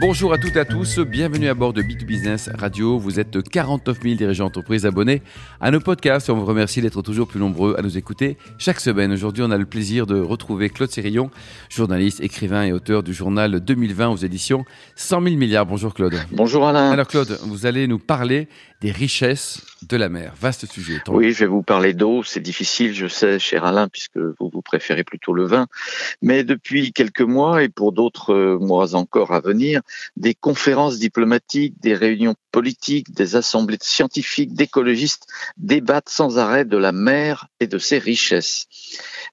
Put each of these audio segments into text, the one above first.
Bonjour à toutes et à tous, bienvenue à bord de B2Business Radio. Vous êtes 49 000 dirigeants d'entreprise abonnés à nos podcasts et on vous remercie d'être toujours plus nombreux à nous écouter chaque semaine. Aujourd'hui, on a le plaisir de retrouver Claude Sérillon, journaliste, écrivain et auteur du journal 2020 aux éditions 100 000 milliards. Bonjour Claude. Bonjour Alain. Alors Claude, vous allez nous parler des richesses de la mer. Vaste sujet. Oui, je vais vous parler d'eau. C'est difficile, je sais, cher Alain, puisque vous, vous préférez plutôt le vin. Mais depuis quelques mois, et pour d'autres euh, mois encore à venir, des conférences diplomatiques, des réunions politiques, des assemblées scientifiques, d'écologistes débattent sans arrêt de la mer et de ses richesses.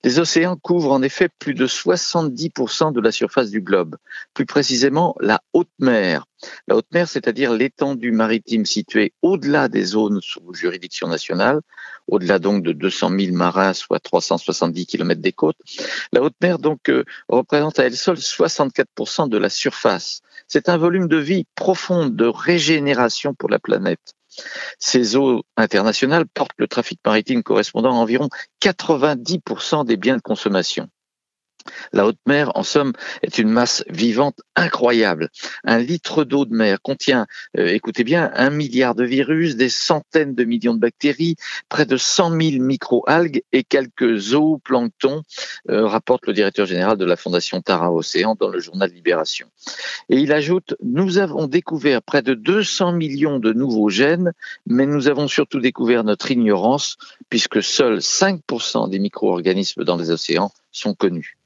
Les océans couvrent en effet plus de 70% de la surface du globe, plus précisément la haute mer. La haute mer, c'est-à-dire l'étendue maritime située au-delà des zones sous juridiction nationale, au-delà donc de 200 000 marins, soit 370 km des côtes. La haute mer donc euh, représente à elle seule 64% de la surface. C'est un volume de vie profonde, de régénération pour la planète. Ces eaux internationales portent le trafic maritime correspondant à environ 90% des biens de consommation. La haute mer, en somme, est une masse vivante incroyable. Un litre d'eau de mer contient, euh, écoutez bien, un milliard de virus, des centaines de millions de bactéries, près de 100 000 microalgues et quelques zooplanctons, euh, rapporte le directeur général de la Fondation Tara Océan dans le journal Libération. Et il ajoute, nous avons découvert près de 200 millions de nouveaux gènes, mais nous avons surtout découvert notre ignorance, puisque seuls 5% des micro-organismes dans les océans sont connus.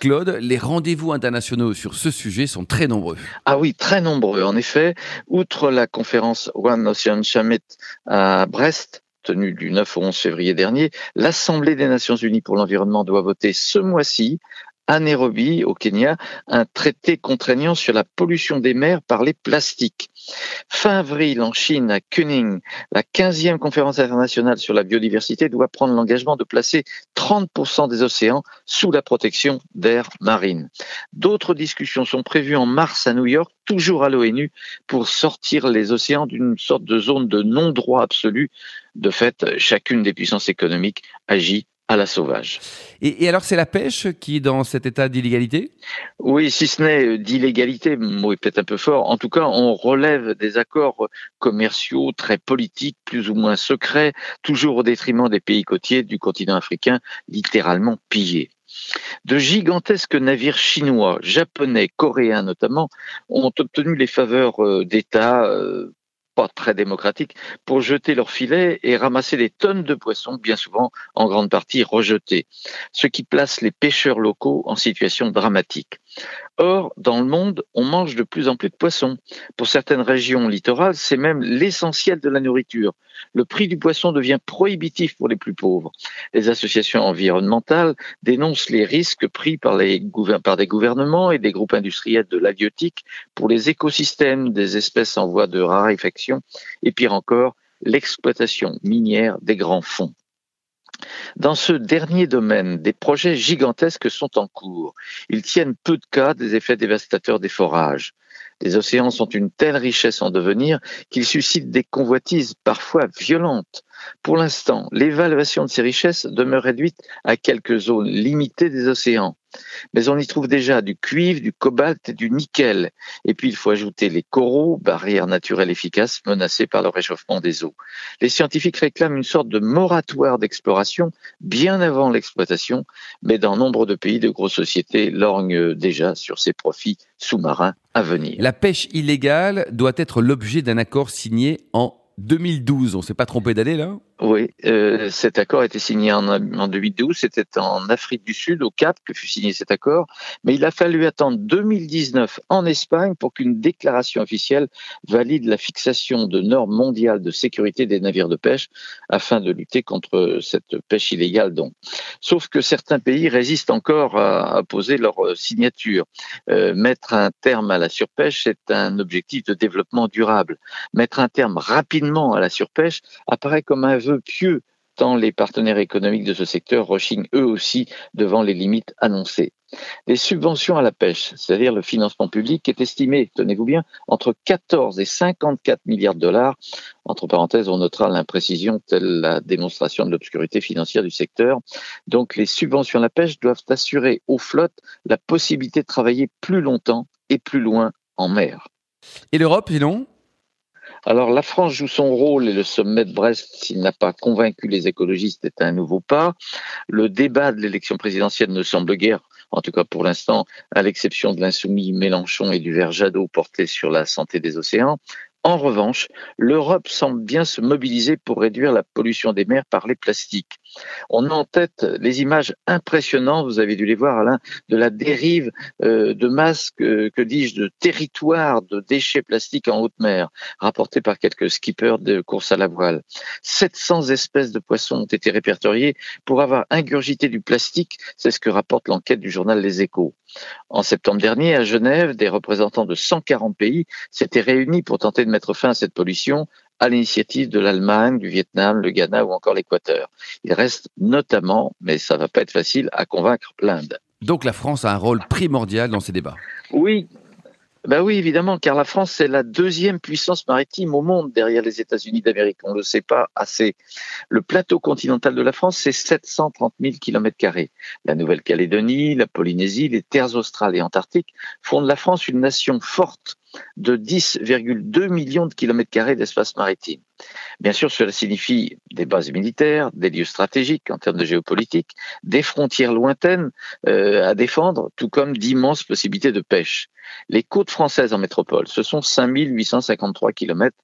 Claude, les rendez-vous internationaux sur ce sujet sont très nombreux. Ah oui, très nombreux. En effet, outre la conférence One Ocean Summit à Brest, tenue du 9 au 11 février dernier, l'Assemblée des Nations Unies pour l'environnement doit voter ce mois-ci à Nairobi, au Kenya, un traité contraignant sur la pollution des mers par les plastiques. Fin avril, en Chine, à Kunming, la 15e conférence internationale sur la biodiversité doit prendre l'engagement de placer 30% des océans sous la protection d'air marine. D'autres discussions sont prévues en mars à New York, toujours à l'ONU, pour sortir les océans d'une sorte de zone de non-droit absolu. De fait, chacune des puissances économiques agit à la sauvage. Et, alors c'est la pêche qui est dans cet état d'illégalité? Oui, si ce n'est d'illégalité, mot est peut-être un peu fort. En tout cas, on relève des accords commerciaux très politiques, plus ou moins secrets, toujours au détriment des pays côtiers du continent africain, littéralement pillés. De gigantesques navires chinois, japonais, coréens notamment, ont obtenu les faveurs euh, d'États euh, pas très démocratique, pour jeter leurs filets et ramasser des tonnes de poissons, bien souvent en grande partie rejetés, ce qui place les pêcheurs locaux en situation dramatique. Or, dans le monde, on mange de plus en plus de poissons. Pour certaines régions littorales, c'est même l'essentiel de la nourriture. Le prix du poisson devient prohibitif pour les plus pauvres. Les associations environnementales dénoncent les risques pris par, des gouvernements et des groupes industriels de l'halieutique pour les écosystèmes des espèces en voie de raréfaction et pire encore, l'exploitation minière des grands fonds. Dans ce dernier domaine, des projets gigantesques sont en cours. Ils tiennent peu de cas des effets dévastateurs des forages. Les océans sont une telle richesse en devenir qu'ils suscitent des convoitises parfois violentes. Pour l'instant, l'évaluation de ces richesses demeure réduite à quelques zones limitées des océans. Mais on y trouve déjà du cuivre, du cobalt et du nickel. Et puis il faut ajouter les coraux, barrières naturelles efficaces menacées par le réchauffement des eaux. Les scientifiques réclament une sorte de moratoire d'exploration bien avant l'exploitation, mais dans nombre de pays, de grosses sociétés lorgnent déjà sur ces profits sous-marins à venir. La pêche illégale doit être l'objet d'un accord signé en 2012. On s'est pas trompé d'année là? Oui, euh, cet accord a été signé en, en 2012. C'était en Afrique du Sud, au Cap, que fut signé cet accord. Mais il a fallu attendre 2019 en Espagne pour qu'une déclaration officielle valide la fixation de normes mondiales de sécurité des navires de pêche afin de lutter contre cette pêche illégale. Donc, sauf que certains pays résistent encore à, à poser leur signature. Euh, mettre un terme à la surpêche, c'est un objectif de développement durable. Mettre un terme rapidement à la surpêche apparaît comme un vœu pieux temps, les partenaires économiques de ce secteur rechignent eux aussi devant les limites annoncées. Les subventions à la pêche, c'est-à-dire le financement public, est estimé, tenez-vous bien, entre 14 et 54 milliards de dollars. Entre parenthèses, on notera l'imprécision telle la démonstration de l'obscurité financière du secteur. Donc les subventions à la pêche doivent assurer aux flottes la possibilité de travailler plus longtemps et plus loin en mer. Et l'Europe, sinon alors la France joue son rôle et le sommet de Brest, s'il n'a pas convaincu les écologistes, est un nouveau pas. Le débat de l'élection présidentielle ne semble guère, en tout cas pour l'instant, à l'exception de l'insoumis Mélenchon et du vert Jadot porté sur la santé des océans, en revanche, l'Europe semble bien se mobiliser pour réduire la pollution des mers par les plastiques. On a en tête les images impressionnantes, vous avez dû les voir Alain, de la dérive euh, de masse, que, dis-je, de territoire de déchets plastiques en haute mer, rapportées par quelques skippers de course à la voile. 700 espèces de poissons ont été répertoriées pour avoir ingurgité du plastique, c'est ce que rapporte l'enquête du journal Les Échos. En septembre dernier, à Genève, des représentants de 140 pays s'étaient réunis pour tenter de mettre fin à cette pollution à l'initiative de l'Allemagne, du Vietnam, le Ghana ou encore l'Équateur. Il reste notamment, mais ça va pas être facile, à convaincre l'Inde. Donc la France a un rôle primordial dans ces débats. Oui, ben oui, évidemment, car la France c'est la deuxième puissance maritime au monde derrière les États-Unis d'Amérique. On ne le sait pas assez. Le plateau continental de la France, c'est 730 000 km. La Nouvelle-Calédonie, la Polynésie, les terres australes et antarctiques font de la France une nation forte de 10,2 millions de kilomètres carrés d'espace maritime. Bien sûr, cela signifie des bases militaires, des lieux stratégiques en termes de géopolitique, des frontières lointaines euh, à défendre, tout comme d'immenses possibilités de pêche. Les côtes françaises en métropole, ce sont 5853 kilomètres,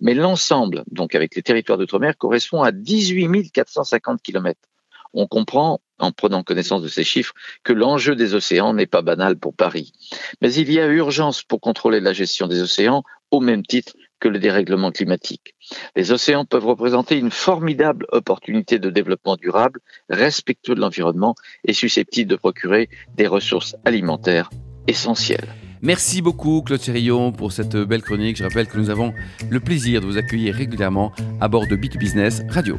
mais l'ensemble, donc avec les territoires d'outre-mer, correspond à 18 450 kilomètres. On comprend, en prenant connaissance de ces chiffres, que l'enjeu des océans n'est pas banal pour Paris. Mais il y a urgence pour contrôler la gestion des océans au même titre que le dérèglement climatique. Les océans peuvent représenter une formidable opportunité de développement durable, respectueux de l'environnement et susceptible de procurer des ressources alimentaires essentielles. Merci beaucoup Claude Sérillon pour cette belle chronique. Je rappelle que nous avons le plaisir de vous accueillir régulièrement à bord de Bit Business Radio.